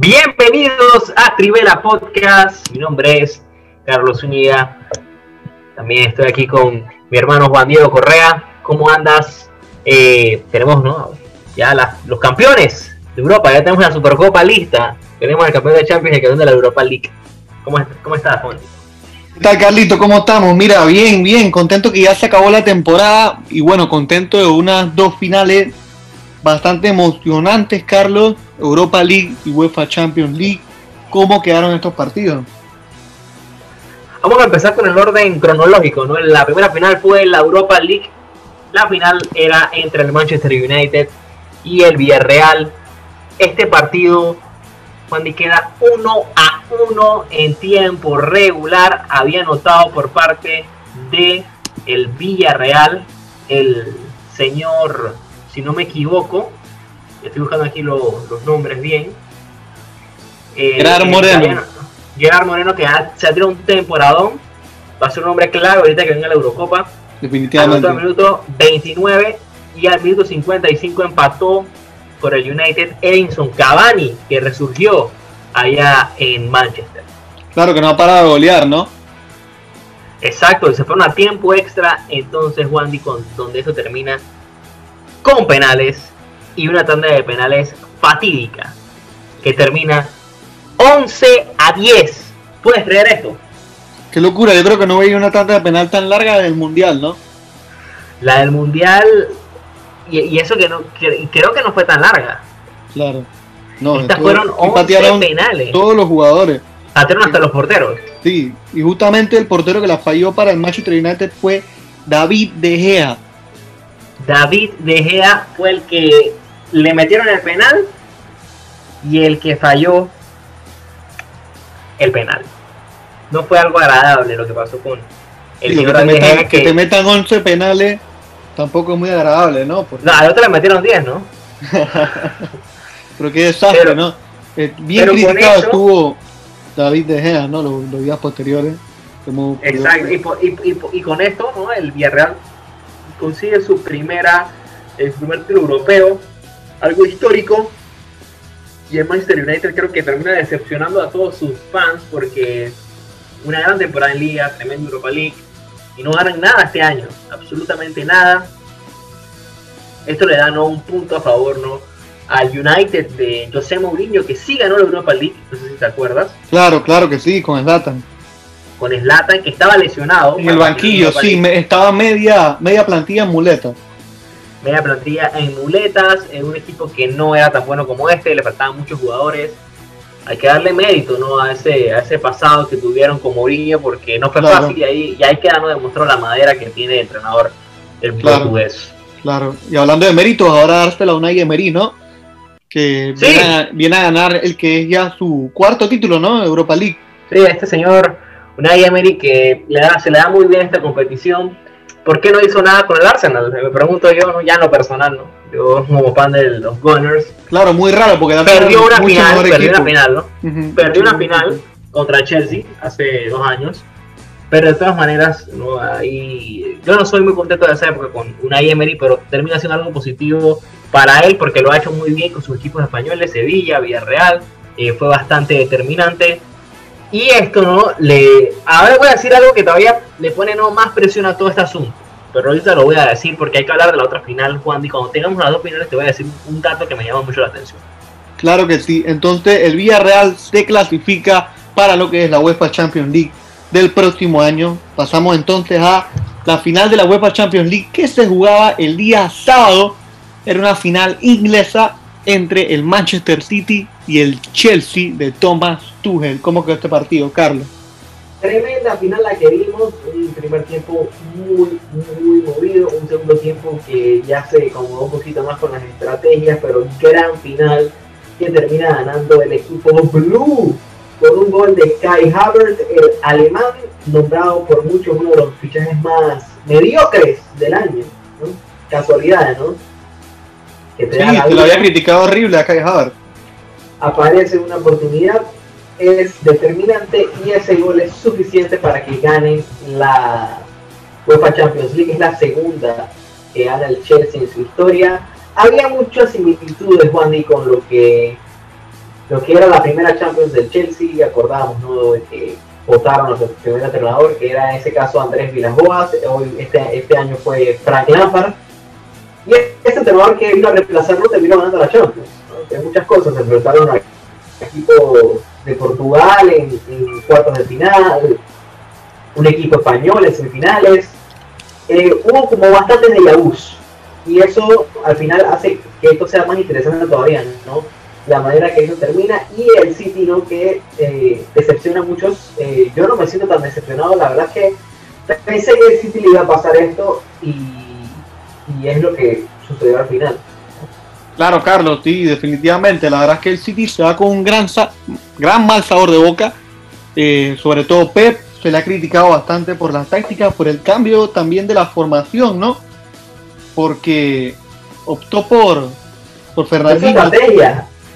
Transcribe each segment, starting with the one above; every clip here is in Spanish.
Bienvenidos a Trivela Podcast. Mi nombre es Carlos Zúñiga. También estoy aquí con mi hermano Juan Diego Correa. ¿Cómo andas? Eh, tenemos ¿no? ya los campeones de Europa. Ya tenemos la Supercopa lista. Tenemos el campeón de Champions y el campeón de la Europa League. ¿Cómo, cómo estás, Juan? ¿Qué tal, Carlito? ¿Cómo estamos? Mira, bien, bien. Contento que ya se acabó la temporada. Y bueno, contento de unas dos finales bastante emocionantes, Carlos. Europa League y UEFA Champions League. ¿Cómo quedaron estos partidos? Vamos a empezar con el orden cronológico, ¿no? La primera final fue la Europa League. La final era entre el Manchester United y el Villarreal. Este partido, cuando queda 1 a 1 en tiempo regular, había anotado por parte de el Villarreal el señor, si no me equivoco, estoy buscando aquí los nombres bien. Eh, Gerard Moreno. Gerard Moreno que se ha tirado un temporadón. Va a ser un hombre clave ahorita que venga la Eurocopa. Definitivamente. Al minuto 29 y al minuto 55 empató por el United Edinson Cavani, que resurgió allá en Manchester. Claro que no ha parado de golear, ¿no? Exacto, se fueron a tiempo extra, entonces Wandy, con, donde eso termina con penales y una tanda de penales fatídica que termina 11 a 10. ¿Puedes creer esto? Qué locura, yo creo que no veía una tanda de penal tan larga del Mundial, ¿no? La del Mundial, y, eso que no creo que no fue tan larga. Claro. No, Estas fueron 11 penales. Todos los jugadores. Patearon hasta los porteros. Sí, y justamente el portero que la falló para el Manchester United fue David De Gea. David De Gea fue el que le metieron el penal y el que falló el penal. No fue algo agradable lo que pasó con el señor que, te metan, que... te metan 11 penales tampoco es muy agradable, ¿no? No, al otro le metieron 10, ¿no? Pero qué desastre, ¿no? Eh, bien criticado estuvo David De Gea, ¿no? Los, días posteriores. Exacto, y, con esto, ¿no? El Villarreal consigue su primera, el primer título europeo, algo histórico. Y el Manchester United creo que termina decepcionando a todos sus fans porque una gran temporada en Liga, tremenda Europa League, y no ganan nada este año, absolutamente nada. Esto le da ¿no? un punto a favor ¿no? al United de José Mourinho, que sí ganó la Europa League, no sé si te acuerdas. Claro, claro que sí, con Zlatan. Con Zlatan, que estaba lesionado. En el banquillo, sí, estaba media, media plantilla en muletas. Media plantilla en muletas, en un equipo que no era tan bueno como este, le faltaban muchos jugadores hay que darle mérito ¿no? a, ese, a ese pasado que tuvieron con Mourinho porque no fue fácil y ahí, y ahí queda, no demostró la madera que tiene el entrenador el portugués. Claro, y hablando de méritos, ahora dársela a Unai Emery, ¿no? Que viene, a, ganar el que es ya su cuarto título, ¿no? Europa League. Sí, este señor Unai Emery que le da, se le da muy bien esta competición. ¿Por qué no hizo nada con el Arsenal? Me pregunto yo, ya no personal, ¿no? Yo como fan de los Gunners. Claro, muy raro porque perdió una final, perdió una final, ¿no? Perdió una final contra Chelsea hace dos años. Pero de todas maneras, ¿no? Ahí, yo no soy muy contento de esa época con una Emery, pero termina siendo algo positivo para él porque lo ha hecho muy bien con sus equipos españoles, Sevilla, Villarreal, eh, fue bastante determinante. Y esto, ¿no? Le, ahora voy a decir algo que todavía le pone ¿no? más presión a todo este asunto pero ahorita lo voy a decir porque hay que hablar de la otra final, Juan, y cuando tengamos las dos finales te voy a decir un dato que me llama mucho la atención. Claro que sí, entonces el Villarreal se clasifica para lo que es la UEFA Champions League del próximo año. Pasamos entonces a la final de la UEFA Champions League que se jugaba el día sábado. Era una final inglesa entre el Manchester City y el Chelsea de Thomas Tuchel. ¿Cómo quedó este partido, Carlos? Tremenda final la que vimos, un primer tiempo muy, muy movido, un segundo tiempo que ya se acomodó un poquito más con las estrategias, pero gran final que termina ganando el equipo Blue con un gol de Kai Havertz, el alemán nombrado por muchos uno de los fichajes más mediocres del año. ¿no? Casualidades, ¿no? Que sí, te lo había criticado horrible a Kai Havertz. Aparece una oportunidad es determinante y ese gol es suficiente para que ganen la UEFA Champions League. Es la segunda que gana el Chelsea en su historia. Había muchas similitudes, Juan, y con lo que lo que era la primera Champions del Chelsea, acordamos, ¿no? De que votaron a su primer entrenador, que era en ese caso Andrés Villas hoy este, este año fue Frank Lampard, y ese entrenador que vino a reemplazarlo terminó ganando la Champions. Hay muchas cosas, se enfrentaron al equipo de Portugal en, cuartos de final, un equipo español en semifinales, eh, hubo como bastantes de Yabús, y eso al final hace que esto sea más interesante todavía, ¿no? La manera que eso termina y el City, ¿no? Que eh, decepciona a muchos. Eh, yo no me siento tan decepcionado, la verdad es que pensé que el City le iba a pasar esto y, y es lo que sucedió al final. Claro, Carlos, sí, definitivamente. La verdad es que el City se va con un gran, gran mal sabor de boca. Eh, sobre todo Pep se le ha criticado bastante por las tácticas, por el cambio también de la formación, ¿no? Porque optó por, por Fernandinho.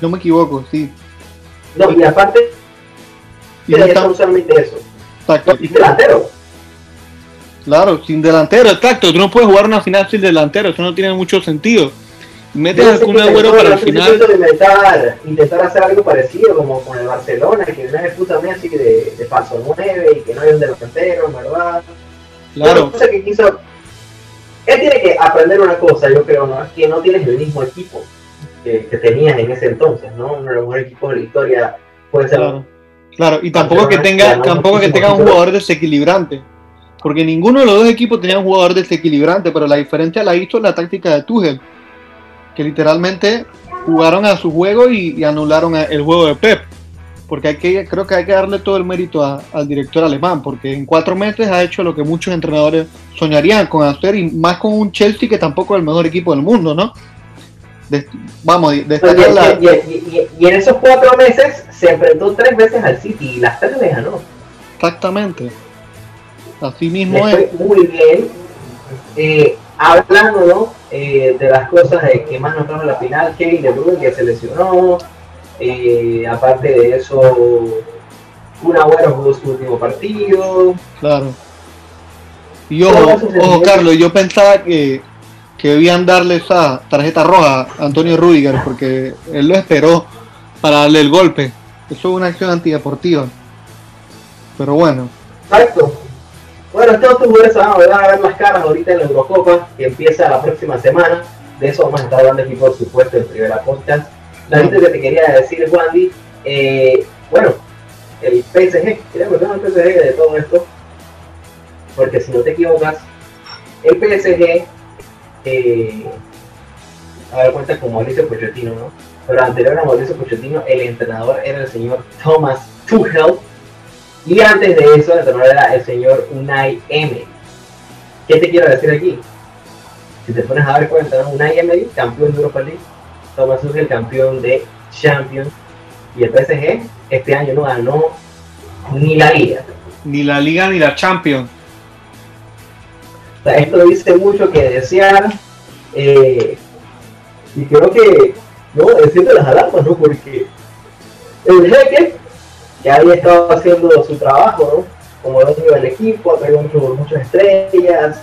No me equivoco, sí. No, y aparte, y está... solamente eso. Exacto. Y delantero. Claro, sin delantero, exacto. Tú no puedes jugar una final sin delantero, eso no tiene mucho sentido. Metes algún agüero para el final. Intentar, intentar hacer algo parecido como con el Barcelona, que no es puta así de, de falso 9 y que no hay un delantero, ¿verdad? Claro. Cosa que quiso él tiene que aprender una cosa, yo creo, ¿no? Es que no tienes el mismo equipo que, que tenías en ese entonces, ¿no? Uno de los mejores equipos de la historia puede ser. Claro, y tampoco que tenga, tampoco que tenga un jugador desequilibrante. Porque ninguno de los dos equipos tenía un jugador desequilibrante, pero la diferencia la hizo la táctica de Tuchel, que literalmente jugaron a su juego y, anularon el juego de Pep porque hay que, creo que hay que darle todo el mérito al director alemán, porque en cuatro meses ha hecho lo que muchos entrenadores soñarían con hacer, y más con un Chelsea que tampoco es el mejor equipo del mundo, ¿no? vamos, destacar la... y, y, en esos cuatro meses se enfrentó tres veces al City y las tres le ganó. Exactamente. Así mismo es. Muy bien. Eh, hablando. Eh, de las cosas que más nos en la final, Kevin De Bruyne que se lesionó, eh, aparte de eso, un Agüero jugó su último partido. Claro. Y ojo, ojo Carlos, yo pensaba que, que debían darle esa tarjeta roja a Antonio Rudiger porque él lo esperó para darle el golpe. Eso es una acción antideportiva. Pero bueno. Exacto. Bueno, estos jugadores van a ver las caras ahorita en la Eurocopa, que empieza la próxima semana. De eso vamos a estar hablando aquí, por supuesto, en Primera Podcast la gente que te quería decir, Wandy, eh, bueno, el PSG, quería contar el PSG de todo esto, porque si no te equivocas, el PSG, eh, a ver, cuenta con Mauricio Pochettino, ¿no? Pero anterior a Mauricio Pochettino, el entrenador era el señor Thomas Tuchel, y antes de eso, el entrenador era el señor Unai Emery. ¿Qué te quiero decir aquí? Si te pones a dar cuenta, ¿no? Unai Emery, campeón de Europa League, Thomas el campeón de Champions. Y el PSG este año no ganó ni la liga. Ni la liga ni la Champions. esto dice mucho que desear. Eh, y creo que, no, de las alarmas, ¿no? Porque el jeque, que había estado haciendo su trabajo, ¿no? Como dueño del equipo, ha traído muchas estrellas.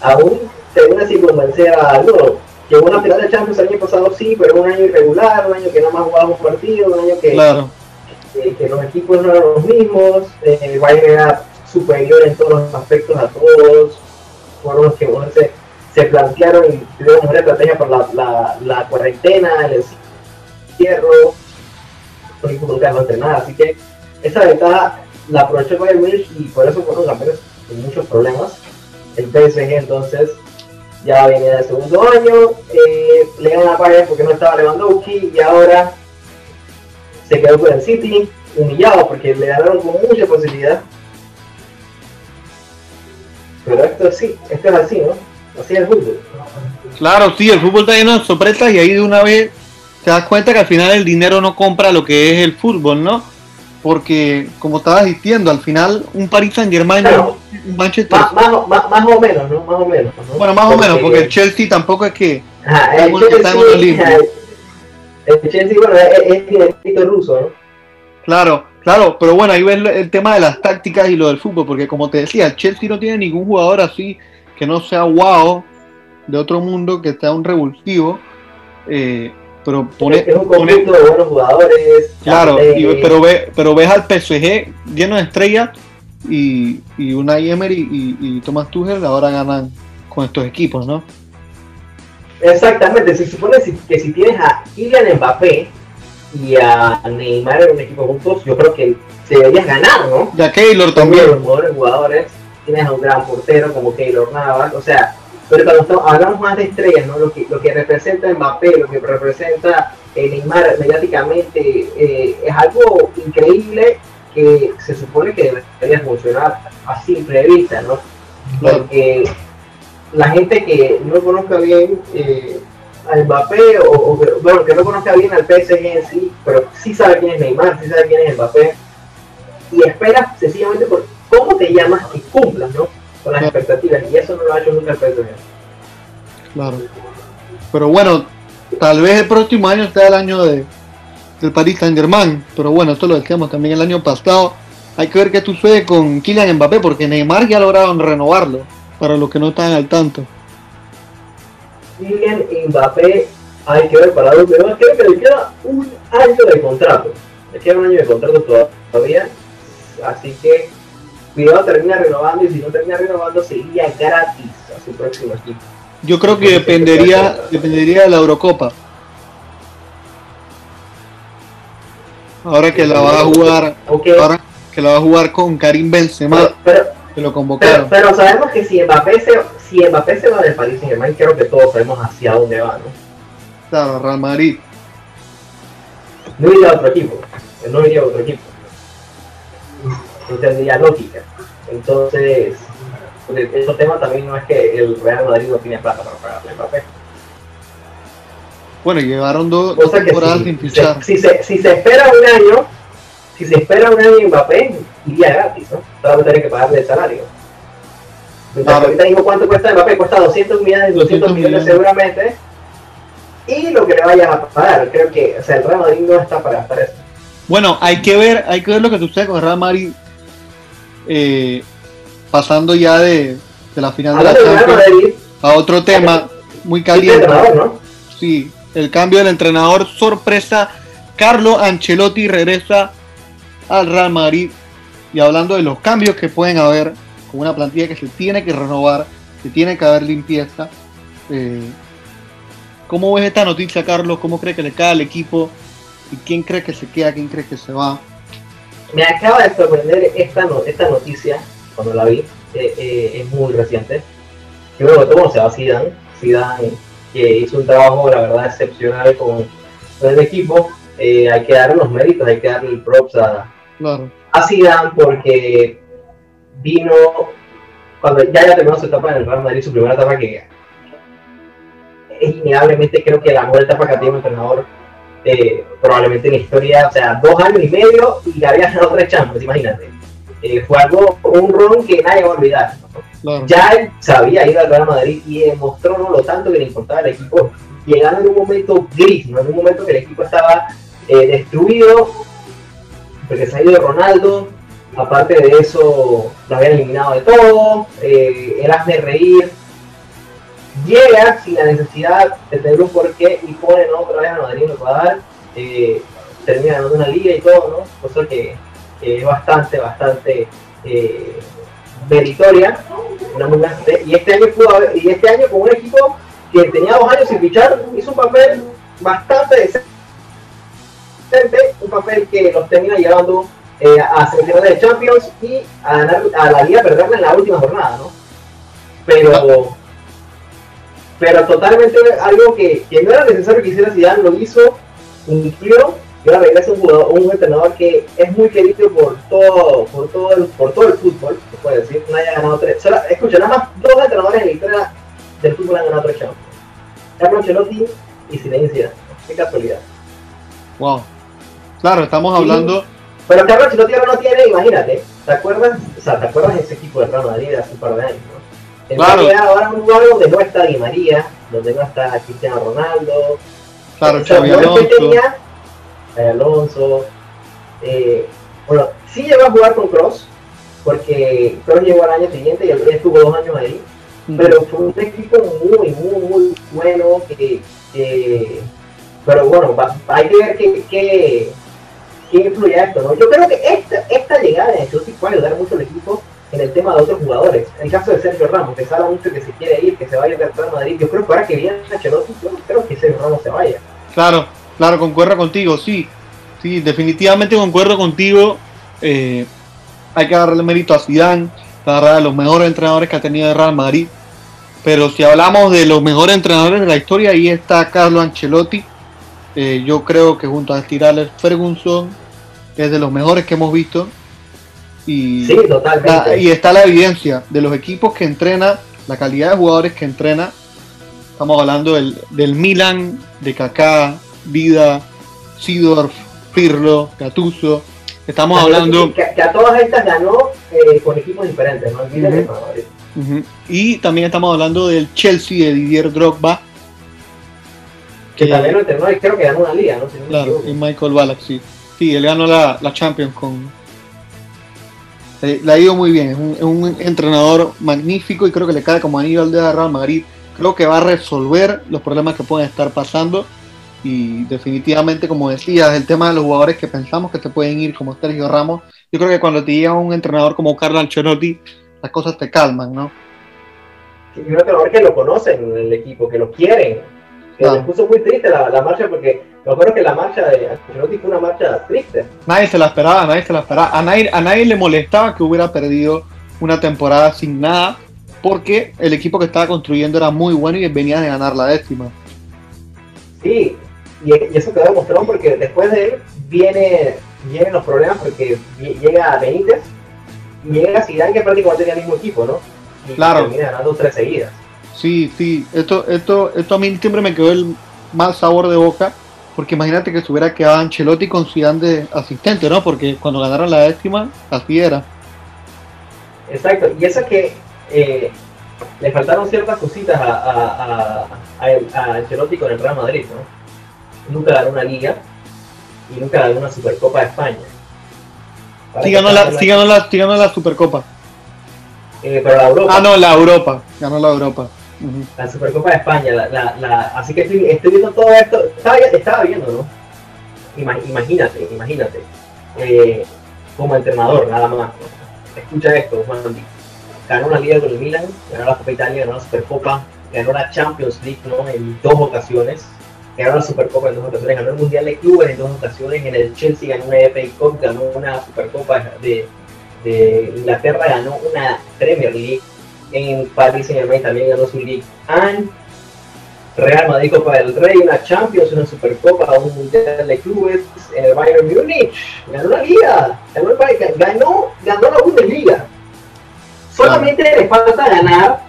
Aún, según así convencer a no, Llegó una final de Champions el año pasado, sí, pero un año irregular, un año que nada más jugábamos partidos, un año que, que, los equipos no eran los mismos, eh, Bayern era superior en todos los aspectos a todos, fueron los que bueno, se, se, plantearon y tuvieron una estrategia por la, la, la cuarentena, el encierro, los equipos nunca entrenar, así que esa ventaja la aprovechó Bayern Munich y por eso fueron campeones con muchos problemas. El PSG entonces ya viene del segundo año, eh, le ganan a Bayern porque no estaba Lewandowski y ahora se quedó con el City, humillado porque le ganaron con mucha posibilidad. Pero esto sí, esto es así, ¿no? Así es el fútbol. Claro, sí, el fútbol está lleno de sorpresas y ahí de una vez te das cuenta que al final el dinero no compra lo que es el fútbol, ¿no? porque como estabas diciendo, al final un Paris Saint Germain un Manchester más, más, más, o menos, ¿no? Más o menos. Bueno, más o menos, porque el Chelsea tampoco es que el, Chelsea, el, Chelsea, bueno, es, es ruso, ¿no? Claro, claro, pero bueno, ahí ves el tema de las tácticas y lo del fútbol, porque como te decía, el Chelsea no tiene ningún jugador así que no sea wow de otro mundo, que sea un revulsivo. Eh, pero pone, es un conjunto de buenos jugadores. Claro, pero, ve, pero ves al PSG lleno de estrellas y, y Unai Emery y, y Thomas Tuchel ahora ganan con estos equipos, ¿no? Exactamente, se supone que si tienes a Kylian Mbappé y a Neymar en un equipo juntos, yo creo que deberías ganar, ¿no? Ya Keylor también. Los jugadores, jugadores, tienes a un gran portero como Keylor Navas, o sea, pero cuando hablamos más de estrellas, ¿no? Lo que, lo que representa Mbappé, lo que representa eh, Neymar mediáticamente, eh, es algo increíble que se supone que debería funcionar a simple vista, ¿no? Porque la gente que no conozca bien eh, a Mbappé, o, bueno, que no conozca bien al PSG en sí, pero sí sabe quién es Neymar, sí sabe quién es Mbappé, y espera sencillamente por cómo te llamas y cumplas, ¿no? Expectativas, y eso no lo ha hecho nunca el. Claro. Pero bueno, tal vez el próximo año sea el año de, del Paris Saint Germain, pero bueno, esto lo decíamos también el año pasado. Hay que ver qué sucede con Kylian Mbappé, porque Neymar ya lograron renovarlo, para los que no están al tanto. Kylian Mbappé, hay que ver para dónde va. Creo que le queda un año de contrato. Le queda un año de contrato todavía. Así que cuidado, termina renovando y si no termina renovando, sería gratis a su próximo equipo. Yo creo que dependería, dependería de la Eurocopa. Ahora que la va a jugar, ahora que la va a jugar con Karim Benzema, pero, que lo convocaron. Pero, sabemos que si Mbappé se, si Mbappé se va del Paris Saint Germain, creo que todos sabemos hacia dónde va, ¿no? Claro, Real Madrid. No iría a otro equipo, no iría a otro equipo. No tendría lógica. Entonces, otro tema también no es que el Real Madrid no tiene plata para pagarle Mbappé. Bueno, llevaron dos temporadas sin fichar. Si se, si se espera un año, si se espera un año Mbappé, iría gratis, ¿no? Solamente tiene que pagarle el salario. Entonces, ahorita digo cuánto cuesta Mbappé, cuesta 200 millones, 200, millones, seguramente. Y lo que le vayas a pagar, creo que, o sea, el Real Madrid no está para gastar eso. Bueno, hay que ver, hay que ver lo que sucede con el Real Madrid. Eh, pasando ya de, la final de la Champions a otro tema muy caliente. Sí, el cambio del entrenador sorpresa. Carlo Ancelotti regresa al Real Madrid. Y hablando de los cambios que pueden haber con una plantilla que se tiene que renovar, que tiene que haber limpieza. Eh, ¿Cómo ves esta noticia, Carlos? ¿Cómo cree que le cae al equipo? ¿Y quién cree que se queda? ¿Quién cree que se va? Me acaba de sorprender esta, esta noticia cuando la vi, eh, eh, es muy reciente. Primero que todo, se va Zidane, Zidane que hizo un trabajo, la verdad, excepcional con, el equipo. Eh, hay que darle los méritos, hay que darle el props a, a Zidane porque vino, cuando ya ya terminó su etapa en el Real Madrid, su primera etapa que es innegablemente creo que la mejor etapa que ha tenido un entrenador probablemente en la historia, o sea, dos años y medio y había ganado tres Champions, imagínate. Eh, fue algo, un ron que nadie va a olvidar. Ya él sabía ir al Real Madrid y demostró no lo tanto que le importaba el equipo, llegando en un momento gris, ¿no? en un momento que el equipo estaba eh, destruido, porque se ha ido Ronaldo, aparte de eso lo habían eliminado de todo, eh, el hazme reír, llega sin la necesidad de tener un porqué y pone ¿no? otra vez a Madrid en el eh, termina ganando una liga y todo, ¿no? cosa que es bastante, bastante eh, meritoria. y este año y este año con un equipo que tenía dos años sin fichar, hizo un papel bastante decente, un papel que los termina llevando eh, a semifinales de Champions y a, a la liga perderla en la última jornada, ¿no? Pero pero totalmente algo que, que no era necesario que hiciera Zidane, lo hizo, cumplió y ahora regresa un, jugador, un entrenador que es muy querido por todo, por todo, el, por todo el fútbol, se puede decir, no haya ganado tres. escucha, nada más dos entrenadores en la historia del fútbol han ganado tres Champions. Carlos Ancelotti y Zinedine Qué casualidad. Wow. Claro, estamos hablando. pero Carlos Ancelotti ahora no tiene, imagínate, ¿te acuerdas? O sea, ¿te acuerdas de ese equipo de Real Madrid hace un par de años? Claro. ahora un lugar donde no está Di María, donde no está Cristiano Ronaldo. Claro, Xavi Alonso. Alonso. Eh, bueno, sí llegó a jugar con Cross, porque Cross llegó al año siguiente y el estuvo dos años ahí, pero fue un equipo muy, muy, muy bueno que, pero bueno, hay que ver qué, qué, qué influye esto, ¿no? Yo creo que esta, esta llegada de Ancelotti puede ayudar mucho al equipo en el tema de otros jugadores. En el caso de Sergio Ramos, que se mucho que se quiere ir, que se vaya a Real Madrid, yo creo que ahora que viene Ancelotti, yo no creo que Sergio Ramos se vaya. Claro, claro, concuerdo contigo, sí. Sí, definitivamente concuerdo contigo. Eh, hay que darle mérito a Zidane, la de los mejores entrenadores que ha tenido el Real Madrid. Pero si hablamos de los mejores entrenadores de la historia, ahí está Carlo Ancelotti. Eh, yo creo que junto a Stir Ferguson es de los mejores que hemos visto. Y, sí, totalmente. y está la evidencia de los equipos que entrena, la calidad de jugadores que entrena. Estamos hablando del, del Milan, de Kaká, Vida, Sidorf, Pirlo, Gattuso. Estamos hablando. Que, a todas estas ganó eh, con equipos diferentes, ¿no? Y también estamos hablando del Chelsea de Didier Drogba. Que, también lo entrenó y creo que ganó una liga, ¿no? claro, y Michael Ballack, sí. Sí, él ganó la, la Champions con. Eh, le ha ido muy bien, es un, entrenador magnífico y creo que le cae como anillo al de Real Madrid. Creo que va a resolver los problemas que pueden estar pasando y definitivamente, como decías, el tema de los jugadores que pensamos que te pueden ir, como Sergio Ramos, yo creo que cuando te llega un entrenador como Carlo Ancelotti, las cosas te calman, ¿no? Y un entrenador que lo conocen en el equipo, que lo quieren. Que ah. puso muy triste la, la marcha porque me acuerdo que la marcha de Ancelotti fue una marcha triste. Nadie se la esperaba, nadie se la esperaba. A nadie, a nadie le molestaba que hubiera perdido una temporada sin nada porque el equipo que estaba construyendo era muy bueno y venía de ganar la décima. Sí, y, eso quedó demostrado porque después de él viene, vienen los problemas porque llega Benítez y llega Zidane que prácticamente tenía el mismo equipo, ¿no? Y claro. termina ganando tres seguidas. Sí, sí, esto, esto, esto a mí siempre me quedó el mal sabor de boca porque imagínate que se hubiera quedado Ancelotti con Zidane de asistente, ¿no? Porque cuando ganaron la décima, así era. Exacto, y eso que eh, le faltaron ciertas cositas a, a, a, a Ancelotti con el Real Madrid, ¿no? nunca ganó una liga y nunca ganó una Supercopa de España. Sí ganó, la, sí, ganó la, sí ganó la Supercopa. Eh, pero la Europa. Ah, no, la Europa. Ganó la Europa. La Supercopa de España. La, la, así que estoy, viendo todo esto. Estaba, viendo, ¿no? imagínate, imagínate. Eh, como entrenador, nada más. Escucha esto, Juan. Ganó una liga con el Milan, ganó la Copa Italia, ganó la Supercopa, ganó la Champions League ¿no? en dos ocasiones ganó la Supercopa en dos ocasiones, ganó el Mundial de Clubes en dos ocasiones, en el Chelsea ganó una FA Cup, ganó una Supercopa de, de Inglaterra, ganó una Premier League, en Paris Saint Germain también ganó su League and Real Madrid Copa del Rey, una Champions, una Supercopa, un Mundial de Clubes, en el Bayern Múnich, ganó la Liga, ganó, el, ganó, ganó la Bundesliga. Solamente le falta ganar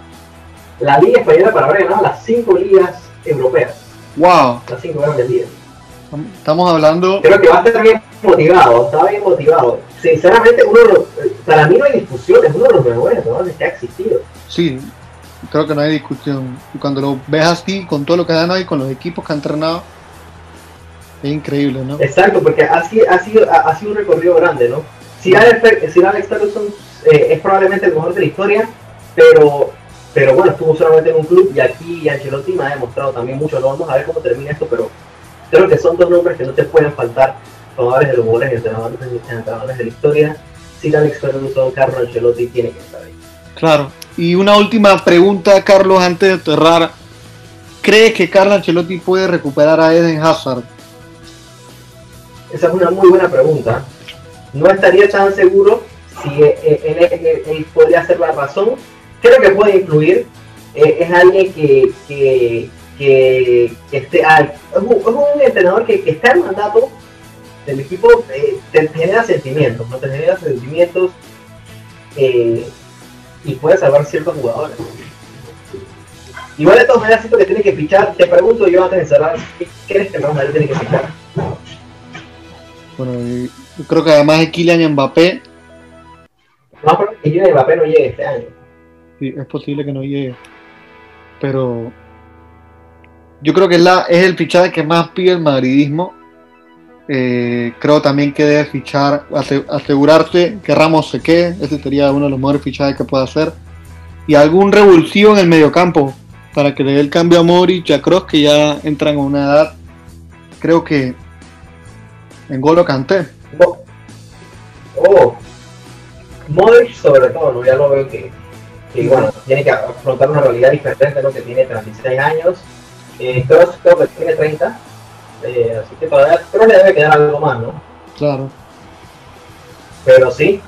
la Liga Española para haber ganado las cinco ligas europeas. Wow. Las 5 grandes ligas. Estamos hablando. Creo que va a estar bien motivado, está bien motivado. Sinceramente, uno para mí no hay discusión, es uno de los mejores jugadores que ha existido. Sí, creo que no hay discusión. Y cuando lo ves así, con todo lo que han y con los equipos que ha entrenado, es increíble, ¿no? Exacto, porque ha, ha, sido, ha, sido un recorrido grande, ¿no? Si Alex, si Alex Ferguson eh, es probablemente el mejor de la historia, pero pero bueno, estuvo solamente en un club y aquí Ancelotti me ha demostrado también mucho. No vamos a ver cómo termina esto, pero creo que son dos nombres que no te pueden faltar, jugadores de los jugadores y entrenadores, de la historia. Si Alex Ferguson, Carlos Ancelotti tiene que estar ahí. Claro. Y una última pregunta, Carlos, antes de cerrar. ¿Crees que Carlos Ancelotti puede recuperar a Eden Hazard? Esa es una muy buena pregunta. No estaría tan seguro si él podría ser la razón creo que puede influir. Eh, es alguien que, que, que, esté, es, un, entrenador que, está en mandato del equipo, eh, te genera sentimientos, ¿no? te genera sentimientos eh, y puede salvar ciertos jugadores. Igual de todas maneras siento que tiene que fichar, te pregunto yo antes de cerrar, ¿qué crees que el Real tiene que fichar? Bueno, yo creo que además de Kylian Mbappé. No, pero que Kylian Mbappé no llegue este año es posible que no llegue. Pero yo creo que es, la, es el fichaje que más pide el madridismo. Eh, creo también que debe fichar, asegurarse que Ramos se quede. Ese sería uno de los mejores fichajes que puede hacer. Y algún revulsivo en el mediocampo para que le dé el cambio a Modric y a Kroos que ya entran a una edad creo que en Golo Canté. Oh, Modric sobre todo, ¿no? ya lo veo que, que bueno, tiene que afrontar una realidad diferente, ¿no? que tiene 36 años. Eh, creo que tiene 30, eh, así que todavía creo que debe quedar algo más, ¿no? Claro. Pero sí,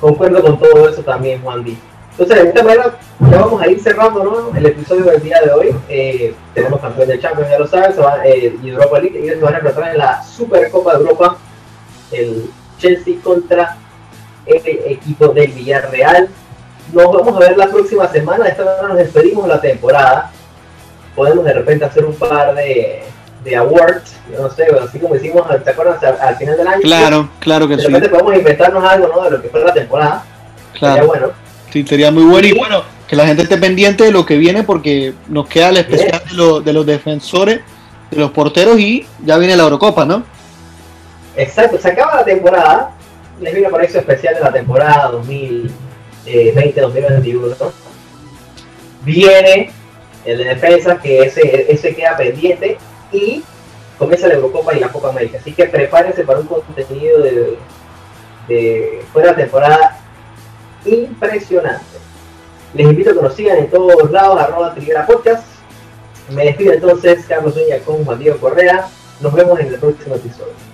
concuerdo con todo eso también, Juan Di. Entonces, de esta manera, ya vamos a ir cerrando ¿no? el episodio del día de hoy. Eh, tenemos campeón del Champions, ya lo saben, se va, eh, y Europa League, y se van a enfrentar en la Supercopa de Europa, el Chelsea contra el equipo del Villarreal. Nos vamos a ver la próxima semana, de esta manera nos despedimos de la temporada. Podemos de repente hacer un par de, de awards, yo no sé, así como hicimos, ¿te acuerdas? Al, final del año. Claro, claro que de sí. De repente podemos inventarnos algo, ¿no? De lo que fue la temporada. Claro. Sería bueno Sí, sería muy bueno y bueno, que la gente esté pendiente de lo que viene porque nos queda el especial de, de los defensores, de los porteros y ya viene la Eurocopa, ¿no? Exacto, se acaba la temporada, les viene por eso especial de la temporada 2020-2021. Viene el de defensa, que ese, ese queda pendiente y comienza la Eurocopa y la Copa América. Así que prepárense para un contenido de, de temporada impresionante. Les invito a que nos sigan en todos lados, arroba Triguera Podcast. Me despido entonces, Carlos Uña con Juan Diego Correa. Nos vemos en el próximo episodio.